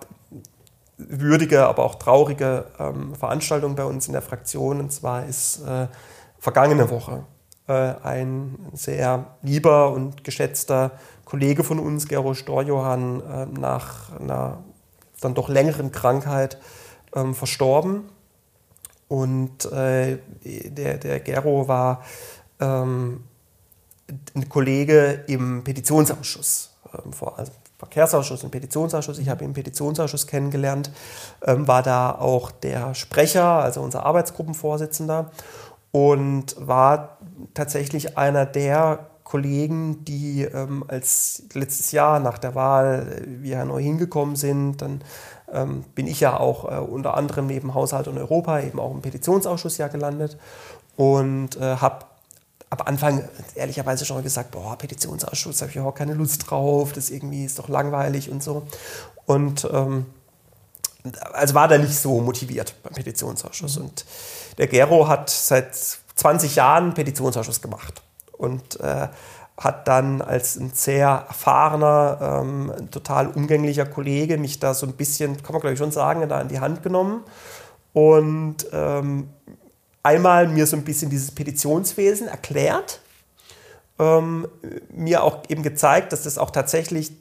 würdige, aber auch traurige ähm, Veranstaltung bei uns in der Fraktion. Und zwar ist äh, vergangene Woche ein sehr lieber und geschätzter Kollege von uns, Gero Storjohann, äh, nach einer dann doch längeren Krankheit ähm, verstorben. Und äh, der, der Gero war ähm, ein Kollege im Petitionsausschuss, ähm, vor, also Verkehrsausschuss und Petitionsausschuss. Ich habe ihn im Petitionsausschuss kennengelernt, war da auch der Sprecher, also unser Arbeitsgruppenvorsitzender und war tatsächlich einer der Kollegen, die ähm, als letztes Jahr nach der Wahl äh, wir neu hingekommen sind, dann ähm, bin ich ja auch äh, unter anderem neben Haushalt und Europa eben auch im Petitionsausschuss ja gelandet und äh, habe am Anfang ehrlicherweise schon mal gesagt, boah, Petitionsausschuss, habe ich überhaupt keine Lust drauf, das irgendwie ist doch langweilig und so. Und ähm, also war da nicht so motiviert beim Petitionsausschuss. Mhm. Und der Gero hat seit 20 Jahren Petitionsausschuss gemacht und äh, hat dann als ein sehr erfahrener, ähm, total umgänglicher Kollege mich da so ein bisschen, kann man glaube ich schon sagen, da in die Hand genommen und ähm, einmal mir so ein bisschen dieses Petitionswesen erklärt, ähm, mir auch eben gezeigt, dass das auch tatsächlich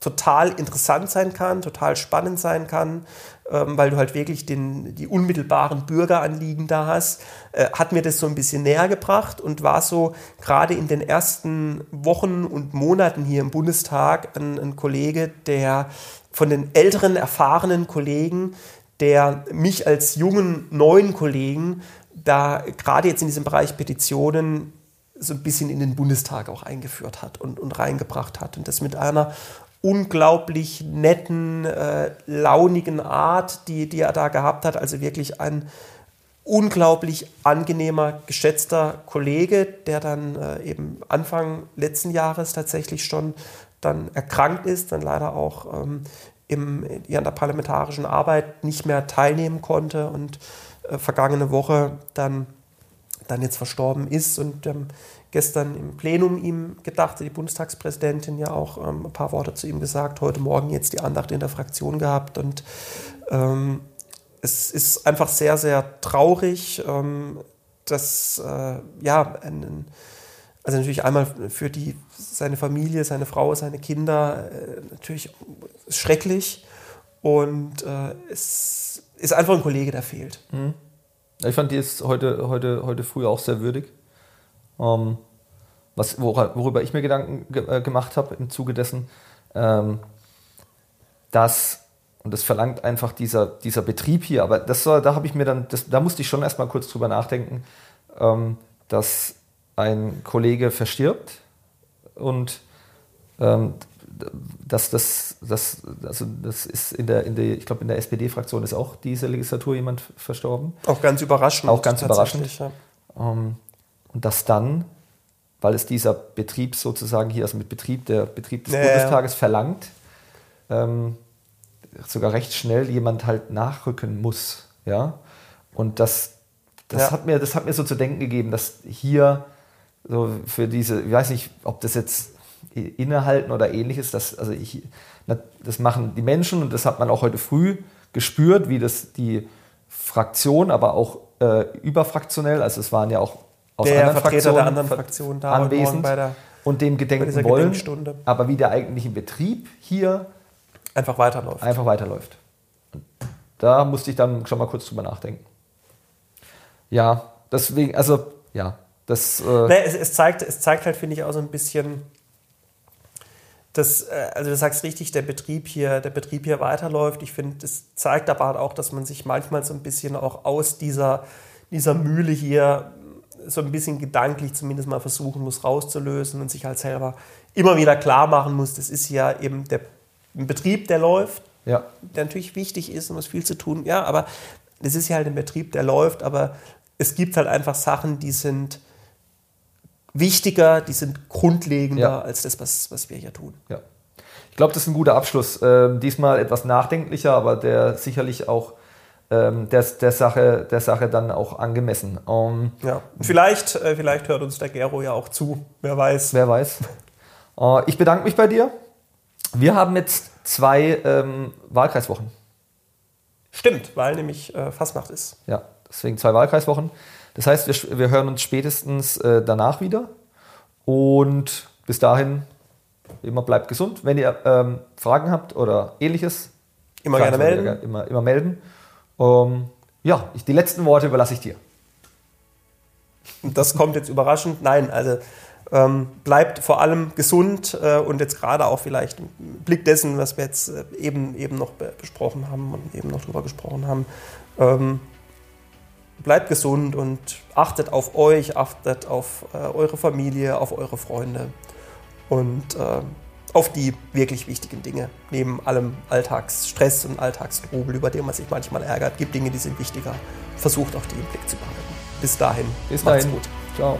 total interessant sein kann, total spannend sein kann, ähm, weil du halt wirklich den, die unmittelbaren Bürgeranliegen da hast, äh, hat mir das so ein bisschen näher gebracht und war so gerade in den ersten Wochen und Monaten hier im Bundestag ein, ein Kollege, der von den älteren, erfahrenen Kollegen, der mich als jungen, neuen Kollegen da gerade jetzt in diesem Bereich Petitionen so ein bisschen in den Bundestag auch eingeführt hat und, und reingebracht hat. Und das mit einer unglaublich netten, äh, launigen Art, die, die er da gehabt hat. Also wirklich ein unglaublich angenehmer, geschätzter Kollege, der dann äh, eben Anfang letzten Jahres tatsächlich schon dann erkrankt ist, dann leider auch ähm, im, in der parlamentarischen Arbeit nicht mehr teilnehmen konnte und äh, vergangene Woche dann, dann jetzt verstorben ist und ähm, gestern im Plenum ihm gedacht, die Bundestagspräsidentin ja auch ähm, ein paar Worte zu ihm gesagt, heute Morgen jetzt die Andacht in der Fraktion gehabt und ähm, es ist einfach sehr, sehr traurig, ähm, dass äh, ja, ein, also natürlich einmal für die, seine Familie, seine Frau, seine Kinder äh, natürlich schrecklich und äh, es ist einfach ein Kollege, der fehlt. Mhm.
Ich fand die jetzt heute, heute, heute früh auch sehr würdig. Ähm, was, worüber ich mir Gedanken ge äh, gemacht habe im Zuge dessen, ähm, dass, und das verlangt einfach dieser, dieser Betrieb hier, aber das da habe ich mir dann, das, da musste ich schon erstmal kurz drüber nachdenken, ähm, dass ein Kollege verstirbt und ähm, dass das, das, also das ist in der, in der ich glaube, in der SPD-Fraktion ist auch diese Legislatur jemand verstorben.
Auch ganz überraschend.
Auch ganz überraschend. Ja. Ähm, dass dann, weil es dieser Betrieb sozusagen hier, also mit Betrieb, der Betrieb des naja. Bundestages verlangt, ähm, sogar recht schnell jemand halt nachrücken muss. Ja? Und das, das, ja. hat mir, das hat mir so zu denken gegeben, dass hier so für diese, ich weiß nicht, ob das jetzt innehalten oder ähnliches. Das, also ich, das machen die Menschen und das hat man auch heute früh gespürt, wie das die Fraktion, aber auch äh, überfraktionell, also es waren ja auch
aus der anderen Vertreter Fraktionen der anderen Fraktionen da
anwesend bei der, und dem gedenken wollen, aber wie der eigentliche Betrieb hier
einfach weiterläuft.
Einfach weiterläuft. Und da musste ich dann schon mal kurz drüber nachdenken. Ja, deswegen, also ja, das.
Äh nee, es, es, zeigt, es zeigt halt, finde ich, auch so ein bisschen dass, äh, also du sagst richtig, der Betrieb hier, der Betrieb hier weiterläuft. Ich finde, das zeigt aber auch, dass man sich manchmal so ein bisschen auch aus dieser, dieser Mühle hier so ein bisschen gedanklich zumindest mal versuchen muss rauszulösen und sich halt selber immer wieder klar machen muss, das ist ja eben der ein Betrieb, der läuft, ja. der natürlich wichtig ist und was viel zu tun. Ja, aber das ist ja halt ein Betrieb, der läuft, aber es gibt halt einfach Sachen, die sind wichtiger, die sind grundlegender ja. als das, was, was wir hier tun.
Ja. Ich glaube, das ist ein guter Abschluss. Ähm, diesmal etwas nachdenklicher, aber der sicherlich auch ähm, der, der, Sache, der Sache dann auch angemessen.
Ähm, ja. Vielleicht, äh, vielleicht hört uns der Gero ja auch zu. Wer weiß.
Wer weiß. Äh, ich bedanke mich bei dir. Wir haben jetzt zwei ähm, Wahlkreiswochen.
Stimmt, weil nämlich äh, Fastnacht ist.
Ja, deswegen zwei Wahlkreiswochen. Das heißt, wir, wir hören uns spätestens äh, danach wieder. Und bis dahin, immer bleibt gesund. Wenn ihr ähm, Fragen habt oder ähnliches,
immer gerne melden.
Immer, immer melden. Ähm, ja, ich, die letzten Worte überlasse ich dir.
Das kommt jetzt überraschend. Nein, also ähm, bleibt vor allem gesund äh, und jetzt gerade auch vielleicht im Blick dessen, was wir jetzt äh, eben, eben noch be besprochen haben und eben noch drüber gesprochen haben. Ähm, bleibt gesund und achtet auf euch, achtet auf äh, eure Familie, auf eure Freunde und äh, auf die wirklich wichtigen Dinge. Neben allem Alltagsstress und Alltagstrubel, über den man sich manchmal ärgert, gibt Dinge, die sind wichtiger. Versucht auch die im Blick zu behalten. Bis dahin.
Bis dahin. Macht's gut. Ciao.